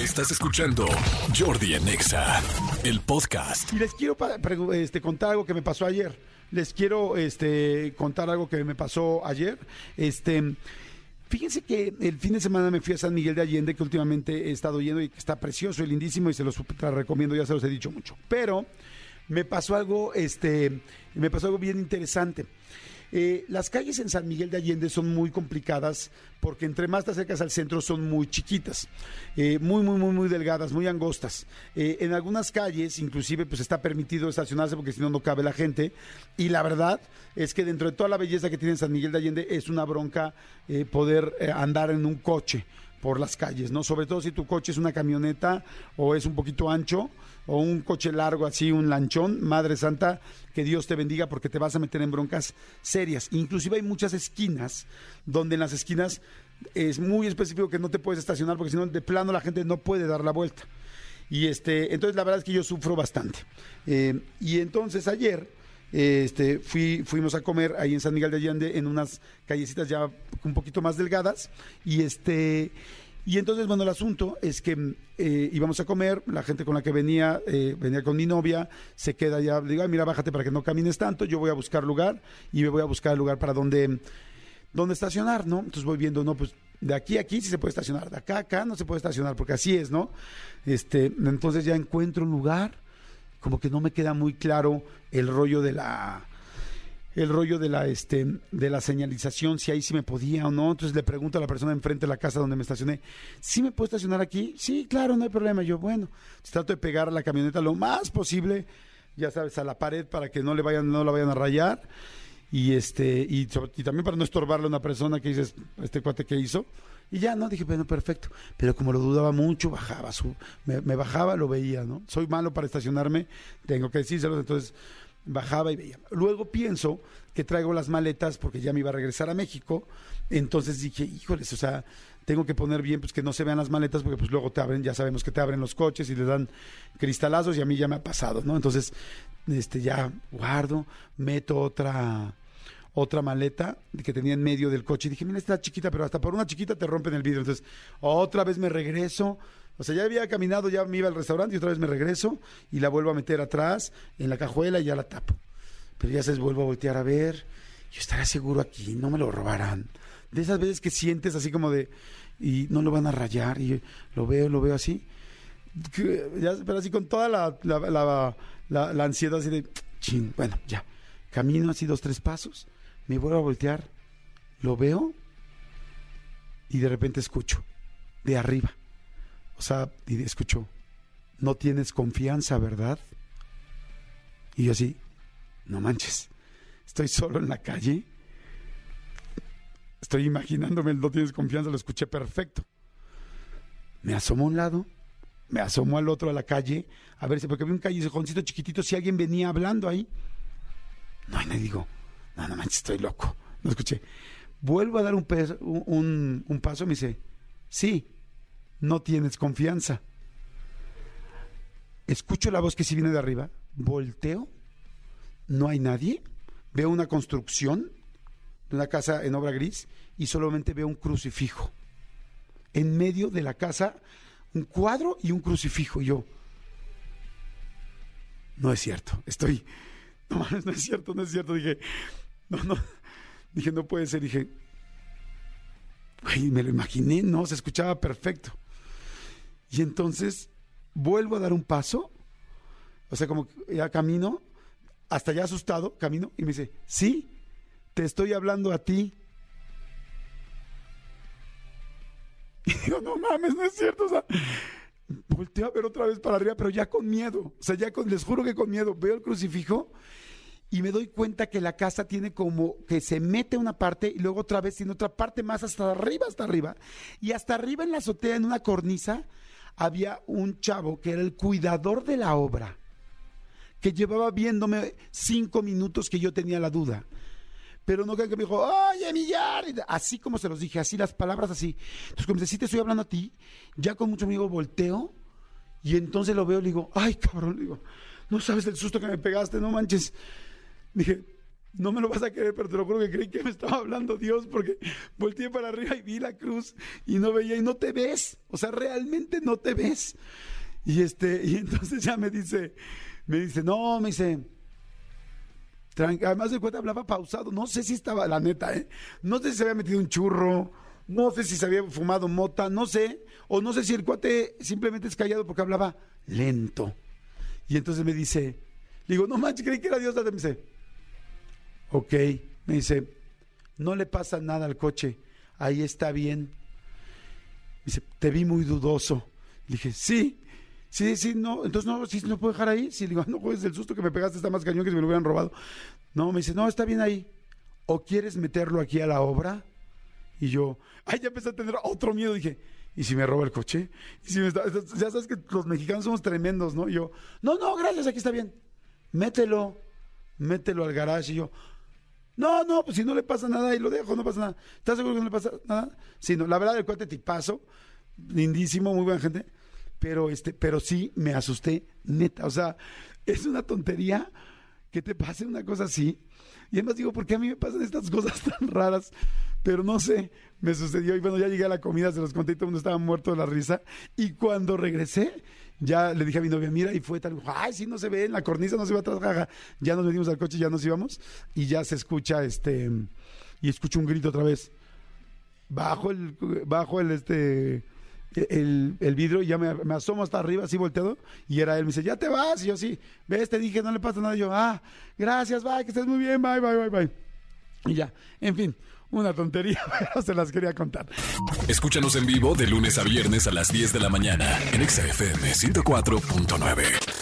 Estás escuchando Jordi en Exa, el podcast. Y les quiero este, contar algo que me pasó ayer. Les quiero este, contar algo que me pasó ayer. Este, fíjense que el fin de semana me fui a San Miguel de Allende, que últimamente he estado yendo y que está precioso y lindísimo y se los recomiendo, ya se los he dicho mucho. Pero me pasó algo, este, me pasó algo bien interesante. Eh, las calles en San Miguel de Allende son muy complicadas porque entre más te acercas al centro son muy chiquitas, eh, muy, muy, muy, muy delgadas, muy angostas. Eh, en algunas calles, inclusive, pues está permitido estacionarse porque si no, no cabe la gente. Y la verdad es que dentro de toda la belleza que tiene San Miguel de Allende es una bronca eh, poder andar en un coche por las calles, ¿no? Sobre todo si tu coche es una camioneta o es un poquito ancho o un coche largo así, un lanchón, Madre Santa, que Dios te bendiga porque te vas a meter en broncas serias. Inclusive hay muchas esquinas donde en las esquinas es muy específico que no te puedes estacionar porque si no de plano la gente no puede dar la vuelta. Y este, entonces la verdad es que yo sufro bastante. Eh, y entonces ayer este, fui, fuimos a comer ahí en San Miguel de Allende en unas callecitas ya un poquito más delgadas. Y este, y entonces, bueno, el asunto es que eh, íbamos a comer, la gente con la que venía, eh, venía con mi novia, se queda ya, digo, "Ay, mira, bájate para que no camines tanto, yo voy a buscar lugar y me voy a buscar el lugar para donde, donde estacionar, ¿no? Entonces voy viendo, no, pues de aquí a aquí sí se puede estacionar, de acá a acá no se puede estacionar, porque así es, ¿no? Este, entonces ya encuentro un lugar, como que no me queda muy claro el rollo de la el rollo de la este de la señalización si ahí sí me podía o no. Entonces le pregunto a la persona enfrente de la casa donde me estacioné ¿sí me puedo estacionar aquí? sí claro no hay problema. Yo bueno entonces trato de pegar la camioneta lo más posible ya sabes a la pared para que no le vayan no la vayan a rayar y este y, también para no estorbarle a una persona que dices este cuate que hizo y ya no dije bueno perfecto pero como lo dudaba mucho bajaba su me, bajaba lo veía no soy malo para estacionarme tengo que decírselo entonces bajaba y veía. Luego pienso que traigo las maletas porque ya me iba a regresar a México entonces dije híjoles o sea tengo que poner bien pues que no se vean las maletas porque pues luego te abren ya sabemos que te abren los coches y le dan cristalazos y a mí ya me ha pasado no entonces este ya guardo meto otra otra maleta que tenía en medio del coche y dije, mira, está chiquita, pero hasta por una chiquita te rompen el vidrio. Entonces, otra vez me regreso. O sea, ya había caminado, ya me iba al restaurante y otra vez me regreso y la vuelvo a meter atrás en la cajuela y ya la tapo. Pero ya se vuelvo a voltear a ver. Yo estaré seguro aquí, no me lo robarán. De esas veces que sientes así como de, y no lo van a rayar, y lo veo, lo veo así. Pero así con toda la ansiedad así de, chin, bueno, ya. Camino así dos, tres pasos, me vuelvo a voltear, lo veo y de repente escucho de arriba. O sea, y escucho, no tienes confianza, ¿verdad? Y yo así, no manches, estoy solo en la calle. Estoy imaginándome no tienes confianza, lo escuché perfecto. Me asomo a un lado, me asomo al otro a la calle, a ver si, porque había un callejoncito chiquitito, si alguien venía hablando ahí. No, y le digo, no, no manches, estoy loco. No escuché. Vuelvo a dar un, paso, me dice, sí, no tienes confianza. Escucho la voz que sí viene de arriba, volteo, no hay nadie, veo una construcción de una casa en obra gris y solamente veo un crucifijo. En medio de la casa, un cuadro y un crucifijo. Y yo, no es cierto, estoy, no no es cierto, no es cierto. Dije, no, no, dije, no puede ser. Dije, güey, me lo imaginé, no, se escuchaba perfecto. Y entonces vuelvo a dar un paso, o sea, como ya camino, hasta ya asustado, camino, y me dice, sí, te estoy hablando a ti. Y digo, no mames, no es cierto, o sea, volteo a ver otra vez para arriba, pero ya con miedo, o sea, ya con, les juro que con miedo, veo el crucifijo y me doy cuenta que la casa tiene como que se mete una parte y luego otra vez tiene otra parte más hasta arriba, hasta arriba. Y hasta arriba en la azotea, en una cornisa, había un chavo que era el cuidador de la obra, que llevaba viéndome cinco minutos que yo tenía la duda. Pero no que me dijo, oye, Millar, así como se los dije, así las palabras así. Entonces, como dice, te estoy hablando a ti, ya con mucho amigo volteo y entonces lo veo y le digo, ay, cabrón, le digo, no sabes el susto que me pegaste, no manches. Dije, no me lo vas a creer, pero te lo juro que creí que me estaba hablando Dios porque volteé para arriba y vi la cruz y no veía y no te ves. O sea, realmente no te ves. Y este, y entonces ya me dice, me dice, no, me dice, además de cuenta hablaba pausado, no sé si estaba, la neta, ¿eh? no sé si se había metido un churro, no sé si se había fumado mota, no sé, o no sé si el cuate simplemente es callado porque hablaba lento. Y entonces me dice, digo, no manches, creí que era Dios, me dice, ok, me dice, no le pasa nada al coche, ahí está bien. dice, te vi muy dudoso. Le dije, sí, Sí, sí, no, entonces no, sí, no puedo dejar ahí. Sí, digo, no juegues del susto que me pegaste, está más cañón que si me lo hubieran robado. No, me dice, no, está bien ahí. ¿O quieres meterlo aquí a la obra? Y yo, ay, ya empecé a tener otro miedo. Dije, ¿y si me roba el coche? ¿Y si me Ya sabes que los mexicanos somos tremendos, ¿no? Y yo, no, no, gracias, aquí está bien. Mételo, mételo al garage. Y yo, no, no, pues si no le pasa nada y lo dejo, no pasa nada. ¿Estás seguro que no le pasa nada? Sí, no, la verdad, el cuate tipazo, lindísimo, muy buena gente pero este, pero sí me asusté, neta. O sea, es una tontería que te pase una cosa así. Y además digo, ¿por qué a mí me pasan estas cosas tan raras? Pero no sé, me sucedió. Y bueno, ya llegué a la comida, se los conté y todo el mundo estaba muerto de la risa. Y cuando regresé, ya le dije a mi novia, mira, y fue tal, ay, sí, no se ve, en la cornisa no se ve atrás, jaja. Ya nos venimos al coche, ya nos íbamos. Y ya se escucha, este, y escucho un grito otra vez. Bajo el, bajo el, este, el, el vidrio y ya me, asomo hasta arriba, así volteado, y era él. Me dice, ya te vas. Y yo, sí, ves, te dije, no le pasa nada. Yo, ah, gracias, bye, que estés muy bien, bye, bye, bye, bye. Y ya, en fin, una tontería, pero se las quería contar. Escúchanos en vivo de lunes a viernes a las 10 de la mañana en XFM 104.9.